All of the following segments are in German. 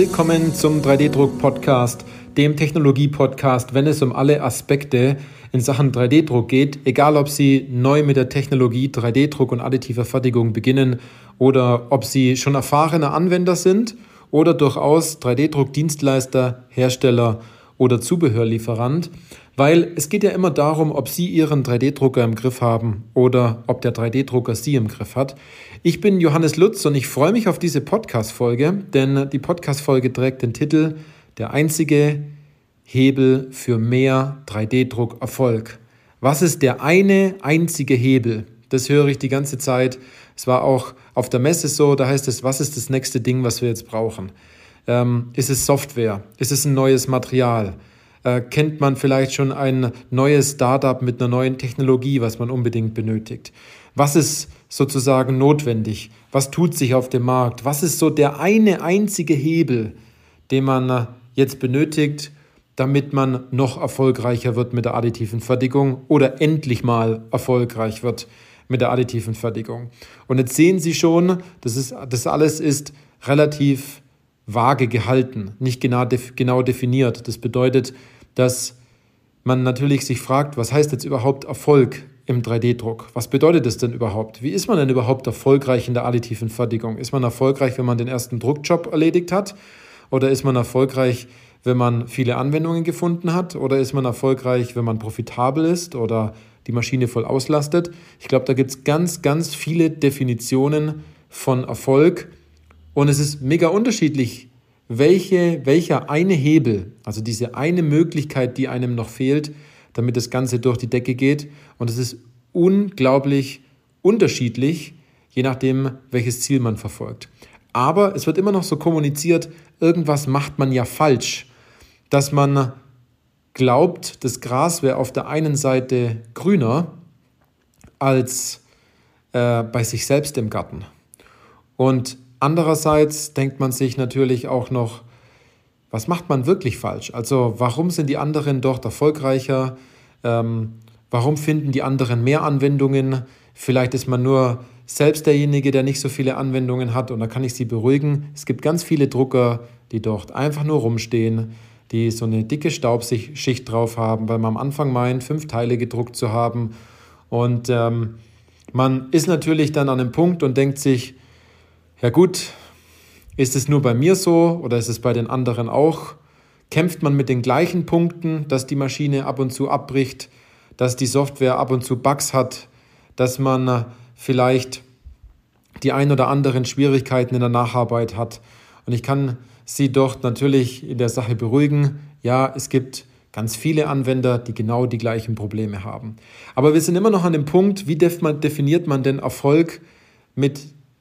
Willkommen zum 3D-Druck-Podcast, dem Technologie-Podcast, wenn es um alle Aspekte in Sachen 3D-Druck geht, egal ob Sie neu mit der Technologie 3D-Druck und additiver Fertigung beginnen oder ob Sie schon erfahrene Anwender sind oder durchaus 3D-Druck-Dienstleister, Hersteller oder Zubehörlieferant, weil es geht ja immer darum, ob Sie Ihren 3D-Drucker im Griff haben oder ob der 3D-Drucker Sie im Griff hat. Ich bin Johannes Lutz und ich freue mich auf diese Podcast-Folge, denn die Podcast-Folge trägt den Titel Der einzige Hebel für mehr 3D-Druck-Erfolg. Was ist der eine einzige Hebel? Das höre ich die ganze Zeit. Es war auch auf der Messe so, da heißt es, was ist das nächste Ding, was wir jetzt brauchen? Ähm, ist es Software? Ist es ein neues Material? Äh, kennt man vielleicht schon ein neues Startup mit einer neuen Technologie, was man unbedingt benötigt? Was ist sozusagen notwendig? Was tut sich auf dem Markt? Was ist so der eine einzige Hebel, den man äh, jetzt benötigt, damit man noch erfolgreicher wird mit der additiven Fertigung oder endlich mal erfolgreich wird mit der additiven Fertigung? Und jetzt sehen Sie schon, das, ist, das alles ist relativ vage gehalten, nicht genau, genau definiert. Das bedeutet, dass man natürlich sich fragt, was heißt jetzt überhaupt Erfolg im 3D-Druck? Was bedeutet das denn überhaupt? Wie ist man denn überhaupt erfolgreich in der additiven Fertigung? Ist man erfolgreich, wenn man den ersten Druckjob erledigt hat? Oder ist man erfolgreich, wenn man viele Anwendungen gefunden hat? Oder ist man erfolgreich, wenn man profitabel ist oder die Maschine voll auslastet? Ich glaube, da gibt es ganz, ganz viele Definitionen von Erfolg und es ist mega unterschiedlich, welche, welcher eine Hebel, also diese eine Möglichkeit, die einem noch fehlt, damit das Ganze durch die Decke geht. Und es ist unglaublich unterschiedlich, je nachdem, welches Ziel man verfolgt. Aber es wird immer noch so kommuniziert, irgendwas macht man ja falsch, dass man glaubt, das Gras wäre auf der einen Seite grüner als äh, bei sich selbst im Garten. Und Andererseits denkt man sich natürlich auch noch, was macht man wirklich falsch? Also warum sind die anderen dort erfolgreicher? Ähm, warum finden die anderen mehr Anwendungen? Vielleicht ist man nur selbst derjenige, der nicht so viele Anwendungen hat und da kann ich Sie beruhigen. Es gibt ganz viele Drucker, die dort einfach nur rumstehen, die so eine dicke Staubschicht drauf haben, weil man am Anfang meint, fünf Teile gedruckt zu haben. Und ähm, man ist natürlich dann an einem Punkt und denkt sich, ja gut, ist es nur bei mir so oder ist es bei den anderen auch? Kämpft man mit den gleichen Punkten, dass die Maschine ab und zu abbricht, dass die Software ab und zu Bugs hat, dass man vielleicht die ein oder anderen Schwierigkeiten in der Nacharbeit hat. Und ich kann Sie doch natürlich in der Sache beruhigen. Ja, es gibt ganz viele Anwender, die genau die gleichen Probleme haben. Aber wir sind immer noch an dem Punkt, wie definiert man denn Erfolg mit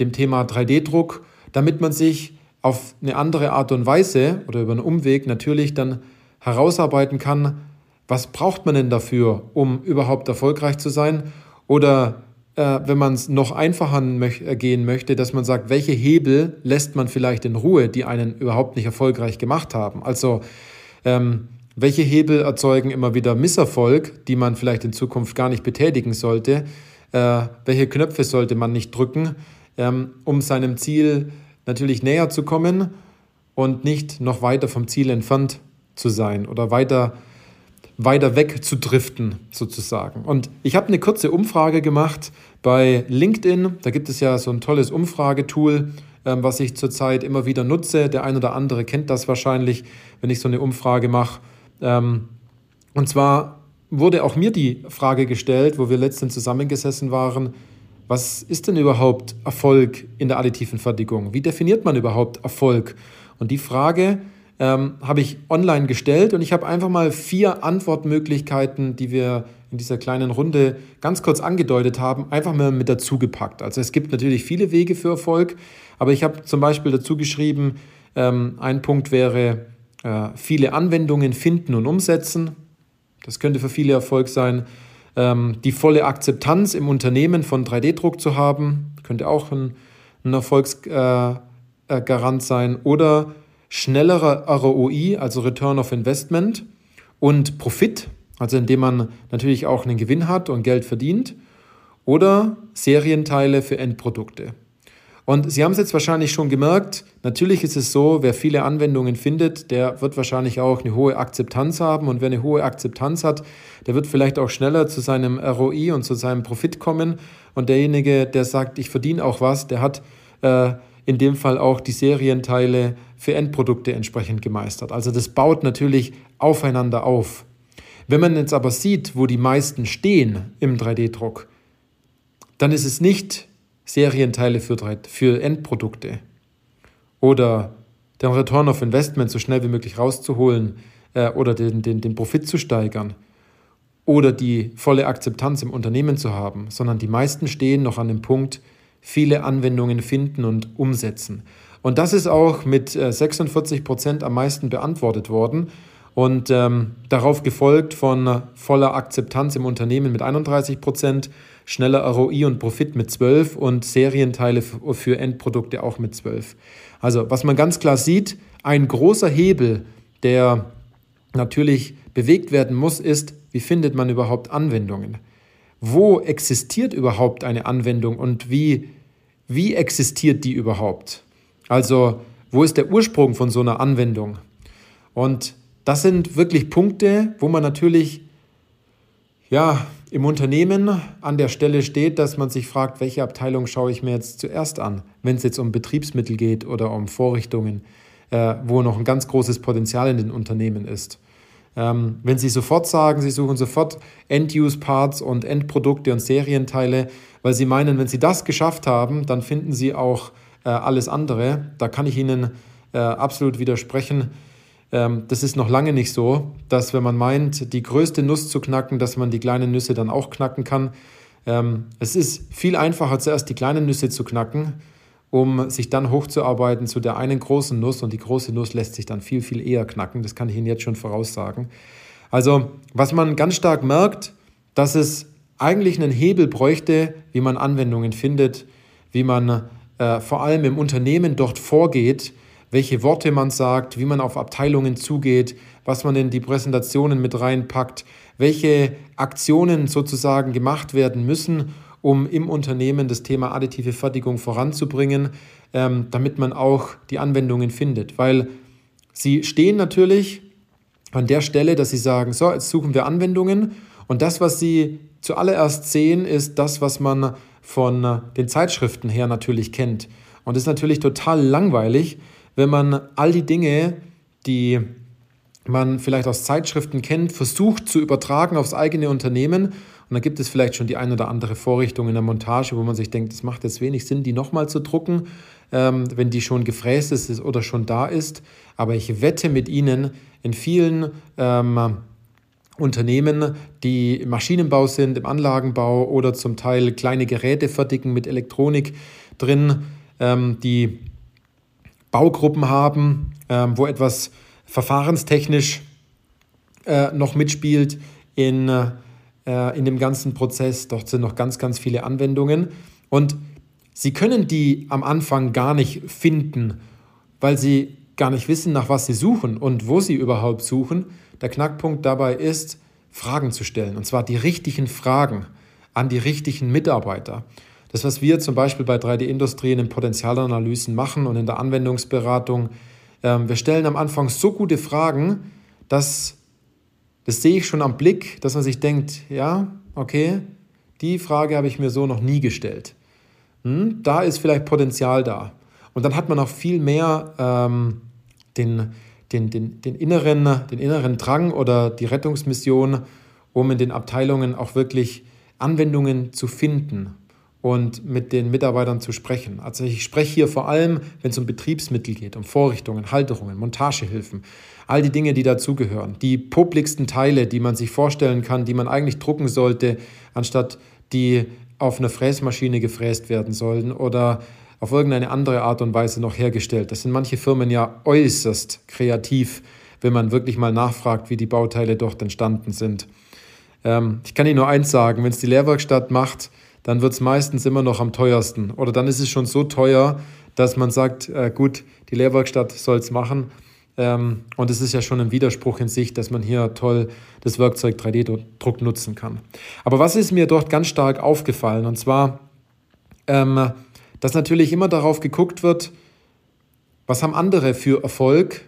dem Thema 3D-Druck, damit man sich auf eine andere Art und Weise oder über einen Umweg natürlich dann herausarbeiten kann, was braucht man denn dafür, um überhaupt erfolgreich zu sein? Oder äh, wenn man es noch einfacher gehen möchte, dass man sagt, welche Hebel lässt man vielleicht in Ruhe, die einen überhaupt nicht erfolgreich gemacht haben? Also ähm, welche Hebel erzeugen immer wieder Misserfolg, die man vielleicht in Zukunft gar nicht betätigen sollte? Äh, welche Knöpfe sollte man nicht drücken? Ähm, um seinem Ziel natürlich näher zu kommen und nicht noch weiter vom Ziel entfernt zu sein oder weiter, weiter weg zu driften sozusagen. Und ich habe eine kurze Umfrage gemacht bei LinkedIn. Da gibt es ja so ein tolles Umfragetool, ähm, was ich zurzeit immer wieder nutze. Der ein oder andere kennt das wahrscheinlich, wenn ich so eine Umfrage mache. Ähm, und zwar wurde auch mir die Frage gestellt, wo wir letztens zusammengesessen waren, was ist denn überhaupt Erfolg in der additiven Fertigung? Wie definiert man überhaupt Erfolg? Und die Frage ähm, habe ich online gestellt und ich habe einfach mal vier Antwortmöglichkeiten, die wir in dieser kleinen Runde ganz kurz angedeutet haben, einfach mal mit dazu gepackt. Also es gibt natürlich viele Wege für Erfolg, aber ich habe zum Beispiel dazu geschrieben, ähm, ein Punkt wäre äh, viele Anwendungen finden und umsetzen. Das könnte für viele Erfolg sein die volle Akzeptanz im Unternehmen von 3D-Druck zu haben, könnte auch ein, ein Erfolgsgarant äh, äh, sein. Oder schnellerer ROI, also Return of Investment und Profit, also indem man natürlich auch einen Gewinn hat und Geld verdient. Oder Serienteile für Endprodukte. Und Sie haben es jetzt wahrscheinlich schon gemerkt, natürlich ist es so, wer viele Anwendungen findet, der wird wahrscheinlich auch eine hohe Akzeptanz haben. Und wer eine hohe Akzeptanz hat, der wird vielleicht auch schneller zu seinem ROI und zu seinem Profit kommen. Und derjenige, der sagt, ich verdiene auch was, der hat äh, in dem Fall auch die Serienteile für Endprodukte entsprechend gemeistert. Also das baut natürlich aufeinander auf. Wenn man jetzt aber sieht, wo die meisten stehen im 3D-Druck, dann ist es nicht Serienteile für, für Endprodukte oder den Return of Investment so schnell wie möglich rauszuholen äh, oder den, den, den Profit zu steigern oder die volle Akzeptanz im Unternehmen zu haben, sondern die meisten stehen noch an dem Punkt, viele Anwendungen finden und umsetzen. Und das ist auch mit 46 äh, Prozent am meisten beantwortet worden und ähm, darauf gefolgt von voller Akzeptanz im Unternehmen mit 31 Prozent, schneller ROI und Profit mit 12 und Serienteile für Endprodukte auch mit 12. Also was man ganz klar sieht, ein großer Hebel, der natürlich bewegt werden muss, ist, wie findet man überhaupt Anwendungen? Wo existiert überhaupt eine Anwendung und wie, wie existiert die überhaupt? Also wo ist der Ursprung von so einer Anwendung? Und das sind wirklich Punkte, wo man natürlich ja, im Unternehmen an der Stelle steht, dass man sich fragt, welche Abteilung schaue ich mir jetzt zuerst an, wenn es jetzt um Betriebsmittel geht oder um Vorrichtungen, äh, wo noch ein ganz großes Potenzial in den Unternehmen ist. Ähm, wenn Sie sofort sagen, Sie suchen sofort End-Use-Parts und Endprodukte und Serienteile, weil Sie meinen, wenn Sie das geschafft haben, dann finden Sie auch äh, alles andere. Da kann ich Ihnen äh, absolut widersprechen. Ähm, das ist noch lange nicht so, dass wenn man meint, die größte Nuss zu knacken, dass man die kleinen Nüsse dann auch knacken kann. Ähm, es ist viel einfacher, zuerst die kleinen Nüsse zu knacken um sich dann hochzuarbeiten zu der einen großen Nuss und die große Nuss lässt sich dann viel, viel eher knacken. Das kann ich Ihnen jetzt schon voraussagen. Also, was man ganz stark merkt, dass es eigentlich einen Hebel bräuchte, wie man Anwendungen findet, wie man äh, vor allem im Unternehmen dort vorgeht, welche Worte man sagt, wie man auf Abteilungen zugeht, was man in die Präsentationen mit reinpackt, welche Aktionen sozusagen gemacht werden müssen, um im Unternehmen das Thema additive Fertigung voranzubringen, ähm, damit man auch die Anwendungen findet. Weil sie stehen natürlich an der Stelle, dass sie sagen, so, jetzt suchen wir Anwendungen und das, was sie zuallererst sehen, ist das, was man von den Zeitschriften her natürlich kennt. Und es ist natürlich total langweilig, wenn man all die Dinge, die man vielleicht aus Zeitschriften kennt, versucht zu übertragen aufs eigene Unternehmen und dann gibt es vielleicht schon die ein oder andere Vorrichtung in der Montage, wo man sich denkt, es macht jetzt wenig Sinn, die nochmal zu drucken, ähm, wenn die schon gefräst ist oder schon da ist. Aber ich wette mit Ihnen, in vielen ähm, Unternehmen, die im Maschinenbau sind, im Anlagenbau oder zum Teil kleine Geräte fertigen mit Elektronik drin, ähm, die Baugruppen haben, ähm, wo etwas verfahrenstechnisch äh, noch mitspielt in äh, äh, in dem ganzen Prozess. Dort sind noch ganz, ganz viele Anwendungen. Und Sie können die am Anfang gar nicht finden, weil Sie gar nicht wissen, nach was Sie suchen und wo Sie überhaupt suchen. Der Knackpunkt dabei ist, Fragen zu stellen. Und zwar die richtigen Fragen an die richtigen Mitarbeiter. Das, was wir zum Beispiel bei 3D-Industrien in Potenzialanalysen machen und in der Anwendungsberatung, ähm, wir stellen am Anfang so gute Fragen, dass das sehe ich schon am Blick, dass man sich denkt, ja, okay, die Frage habe ich mir so noch nie gestellt. Hm, da ist vielleicht Potenzial da. Und dann hat man auch viel mehr ähm, den, den, den, den, inneren, den inneren Drang oder die Rettungsmission, um in den Abteilungen auch wirklich Anwendungen zu finden und mit den Mitarbeitern zu sprechen. Also ich spreche hier vor allem, wenn es um Betriebsmittel geht, um Vorrichtungen, Halterungen, Montagehilfen, all die Dinge, die dazugehören, die publiksten Teile, die man sich vorstellen kann, die man eigentlich drucken sollte, anstatt die auf einer Fräsmaschine gefräst werden sollen oder auf irgendeine andere Art und Weise noch hergestellt. Das sind manche Firmen ja äußerst kreativ, wenn man wirklich mal nachfragt, wie die Bauteile dort entstanden sind. Ähm, ich kann Ihnen nur eins sagen, wenn es die Lehrwerkstatt macht, dann wird es meistens immer noch am teuersten. Oder dann ist es schon so teuer, dass man sagt, äh, gut, die Lehrwerkstatt soll es machen. Ähm, und es ist ja schon ein Widerspruch in sich, dass man hier toll das Werkzeug 3D-Druck nutzen kann. Aber was ist mir dort ganz stark aufgefallen? Und zwar, ähm, dass natürlich immer darauf geguckt wird, Was haben andere für Erfolg?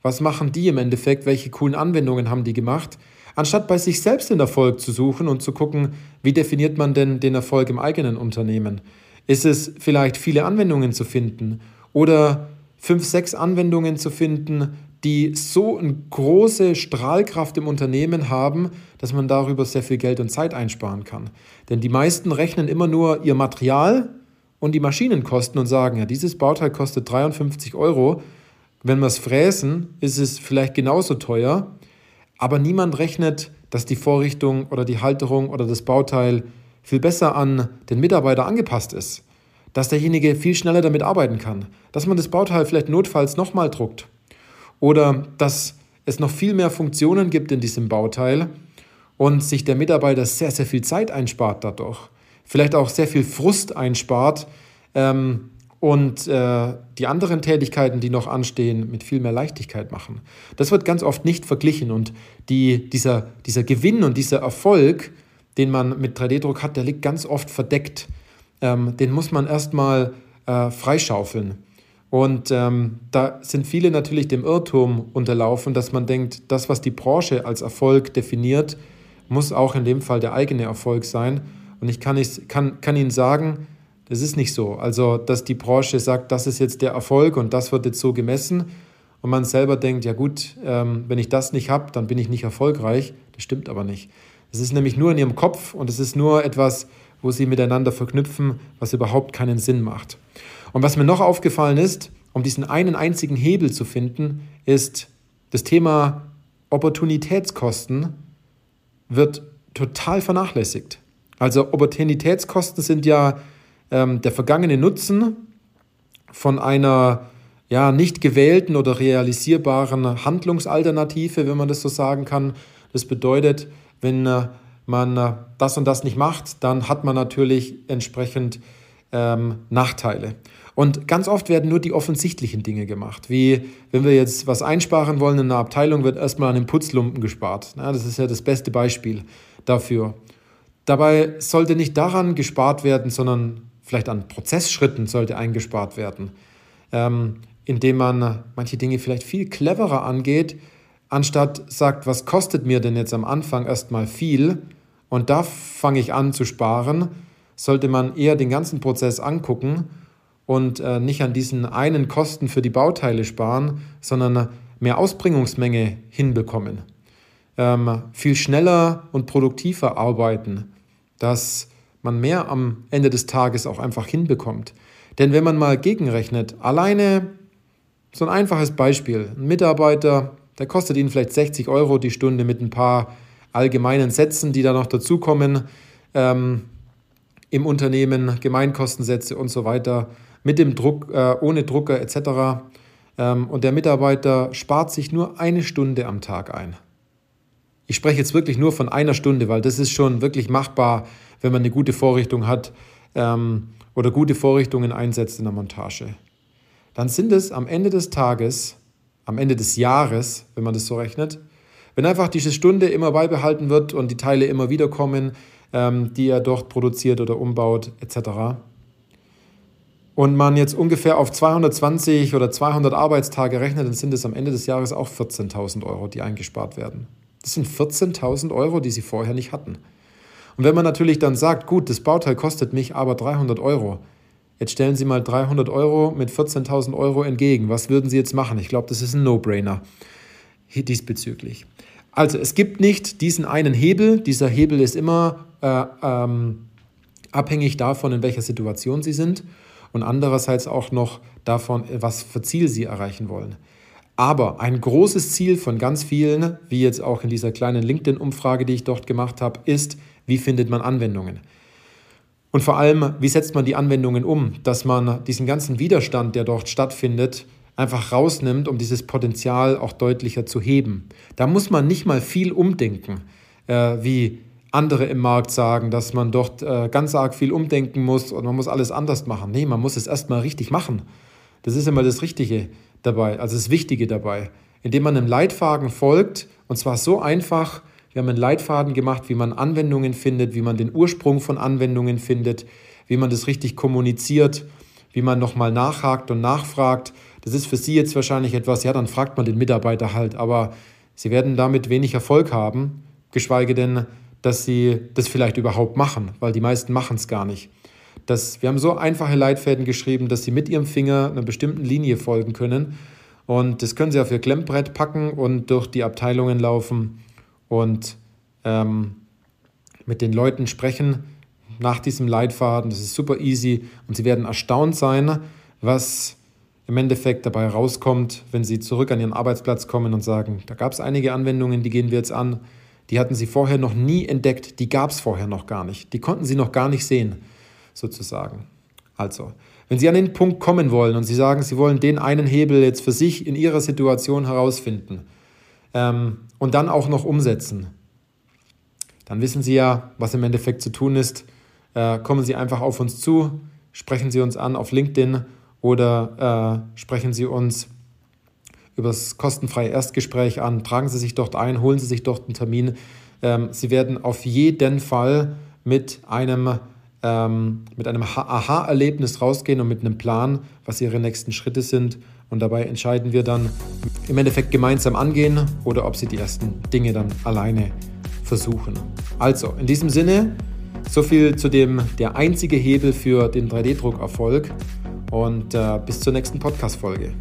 Was machen die im Endeffekt? Welche coolen Anwendungen haben die gemacht? Anstatt bei sich selbst den Erfolg zu suchen und zu gucken, wie definiert man denn den Erfolg im eigenen Unternehmen? Ist es vielleicht viele Anwendungen zu finden oder fünf, sechs Anwendungen zu finden, die so eine große Strahlkraft im Unternehmen haben, dass man darüber sehr viel Geld und Zeit einsparen kann. Denn die meisten rechnen immer nur ihr Material und die Maschinenkosten und sagen, ja, dieses Bauteil kostet 53 Euro. Wenn wir es fräsen, ist es vielleicht genauso teuer, aber niemand rechnet, dass die Vorrichtung oder die Halterung oder das Bauteil viel besser an den Mitarbeiter angepasst ist. Dass derjenige viel schneller damit arbeiten kann. Dass man das Bauteil vielleicht notfalls nochmal druckt oder dass es noch viel mehr Funktionen gibt in diesem Bauteil und sich der Mitarbeiter sehr, sehr viel Zeit einspart dadurch. Vielleicht auch sehr viel Frust einspart ähm, und äh, die anderen Tätigkeiten, die noch anstehen, mit viel mehr Leichtigkeit machen. Das wird ganz oft nicht verglichen und die, dieser, dieser Gewinn und dieser Erfolg, den man mit 3D-Druck hat, der liegt ganz oft verdeckt. Ähm, den muss man erstmal äh, freischaufeln. Und ähm, da sind viele natürlich dem Irrtum unterlaufen, dass man denkt, das, was die Branche als Erfolg definiert, muss auch in dem Fall der eigene Erfolg sein. Und ich kann, ich, kann, kann Ihnen sagen, das ist nicht so. Also, dass die Branche sagt, das ist jetzt der Erfolg und das wird jetzt so gemessen. Und man selber denkt, ja gut, ähm, wenn ich das nicht habe, dann bin ich nicht erfolgreich. Das stimmt aber nicht. Es ist nämlich nur in Ihrem Kopf und es ist nur etwas, wo Sie miteinander verknüpfen, was überhaupt keinen Sinn macht. Und was mir noch aufgefallen ist, um diesen einen einzigen Hebel zu finden, ist das Thema Opportunitätskosten wird total vernachlässigt. Also Opportunitätskosten sind ja ähm, der vergangene Nutzen von einer ja, nicht gewählten oder realisierbaren Handlungsalternative, wenn man das so sagen kann. Das bedeutet, wenn äh, man äh, das und das nicht macht, dann hat man natürlich entsprechend ähm, Nachteile. Und ganz oft werden nur die offensichtlichen Dinge gemacht. Wie wenn wir jetzt was einsparen wollen in einer Abteilung, wird erstmal an den Putzlumpen gespart. Ja, das ist ja das beste Beispiel dafür. Dabei sollte nicht daran gespart werden, sondern vielleicht an Prozessschritten sollte eingespart werden, ähm, indem man manche Dinge vielleicht viel cleverer angeht, anstatt sagt, was kostet mir denn jetzt am Anfang erstmal viel und da fange ich an zu sparen, sollte man eher den ganzen Prozess angucken und äh, nicht an diesen einen Kosten für die Bauteile sparen, sondern mehr Ausbringungsmenge hinbekommen. Ähm, viel schneller und produktiver arbeiten, dass man mehr am Ende des Tages auch einfach hinbekommt. Denn wenn man mal gegenrechnet, alleine so ein einfaches Beispiel, ein Mitarbeiter, der kostet Ihnen vielleicht 60 Euro die Stunde mit ein paar allgemeinen Sätzen, die da noch dazukommen. Ähm, im Unternehmen, Gemeinkostensätze und so weiter, mit dem Druck, äh, ohne Drucker etc. Ähm, und der Mitarbeiter spart sich nur eine Stunde am Tag ein. Ich spreche jetzt wirklich nur von einer Stunde, weil das ist schon wirklich machbar, wenn man eine gute Vorrichtung hat ähm, oder gute Vorrichtungen einsetzt in der Montage. Dann sind es am Ende des Tages, am Ende des Jahres, wenn man das so rechnet, wenn einfach diese Stunde immer beibehalten wird und die Teile immer wieder kommen, ähm, die er dort produziert oder umbaut etc. Und man jetzt ungefähr auf 220 oder 200 Arbeitstage rechnet, dann sind es am Ende des Jahres auch 14.000 Euro, die eingespart werden. Das sind 14.000 Euro, die sie vorher nicht hatten. Und wenn man natürlich dann sagt, gut, das Bauteil kostet mich aber 300 Euro, jetzt stellen Sie mal 300 Euro mit 14.000 Euro entgegen. Was würden Sie jetzt machen? Ich glaube, das ist ein No-Brainer diesbezüglich. Also es gibt nicht diesen einen Hebel. Dieser Hebel ist immer äh, ähm, abhängig davon, in welcher Situation Sie sind und andererseits auch noch davon, was für Ziel Sie erreichen wollen. Aber ein großes Ziel von ganz vielen, wie jetzt auch in dieser kleinen LinkedIn-Umfrage, die ich dort gemacht habe, ist, wie findet man Anwendungen? Und vor allem, wie setzt man die Anwendungen um, dass man diesen ganzen Widerstand, der dort stattfindet, einfach rausnimmt, um dieses Potenzial auch deutlicher zu heben. Da muss man nicht mal viel umdenken, äh, wie andere im Markt sagen, dass man dort äh, ganz arg viel umdenken muss und man muss alles anders machen. Nee, man muss es erstmal richtig machen. Das ist immer das Richtige dabei, also das Wichtige dabei. Indem man einem Leitfaden folgt, und zwar so einfach, wir haben einen Leitfaden gemacht, wie man Anwendungen findet, wie man den Ursprung von Anwendungen findet, wie man das richtig kommuniziert, wie man nochmal nachhakt und nachfragt, Das ist für Sie jetzt wahrscheinlich etwas, ja, dann fragt man den Mitarbeiter halt, aber Sie werden damit wenig Erfolg haben, geschweige denn, dass Sie das vielleicht überhaupt machen, weil die meisten machen es gar nicht. Das, wir haben so einfache Leitfäden geschrieben, dass Sie mit Ihrem Finger einer bestimmten Linie folgen können. Und das können Sie auf Ihr Klemmbrett packen und durch die Abteilungen laufen und ähm, mit den Leuten sprechen nach diesem Leitfaden. Das ist super easy und Sie werden erstaunt sein, was im Endeffekt dabei rauskommt, wenn Sie zurück an Ihren Arbeitsplatz kommen und sagen, da gab es einige Anwendungen, die gehen wir jetzt an, die hatten Sie vorher noch nie entdeckt, die gab es vorher noch gar nicht, die konnten Sie noch gar nicht sehen, sozusagen. Also, wenn Sie an den Punkt kommen wollen und Sie sagen, Sie wollen den einen Hebel jetzt für sich in Ihrer Situation herausfinden ähm, und dann auch noch umsetzen, dann wissen Sie ja, was im Endeffekt zu tun ist. Äh, kommen Sie einfach auf uns zu, sprechen Sie uns an auf LinkedIn oder äh, sprechen Sie uns über das kostenfreie Erstgespräch an. Tragen Sie sich dort ein, holen Sie sich dort einen Termin. Ähm, Sie werden auf jeden Fall mit einem, ähm, mit einem Aha-Erlebnis rausgehen und mit einem Plan, was Ihre nächsten Schritte sind. Und dabei entscheiden wir dann im Endeffekt gemeinsam angehen oder ob Sie die ersten Dinge dann alleine versuchen. Also, in diesem Sinne, so viel zu dem der einzige Hebel für den 3D-Druckerfolg und äh, bis zur nächsten Podcast-Folge.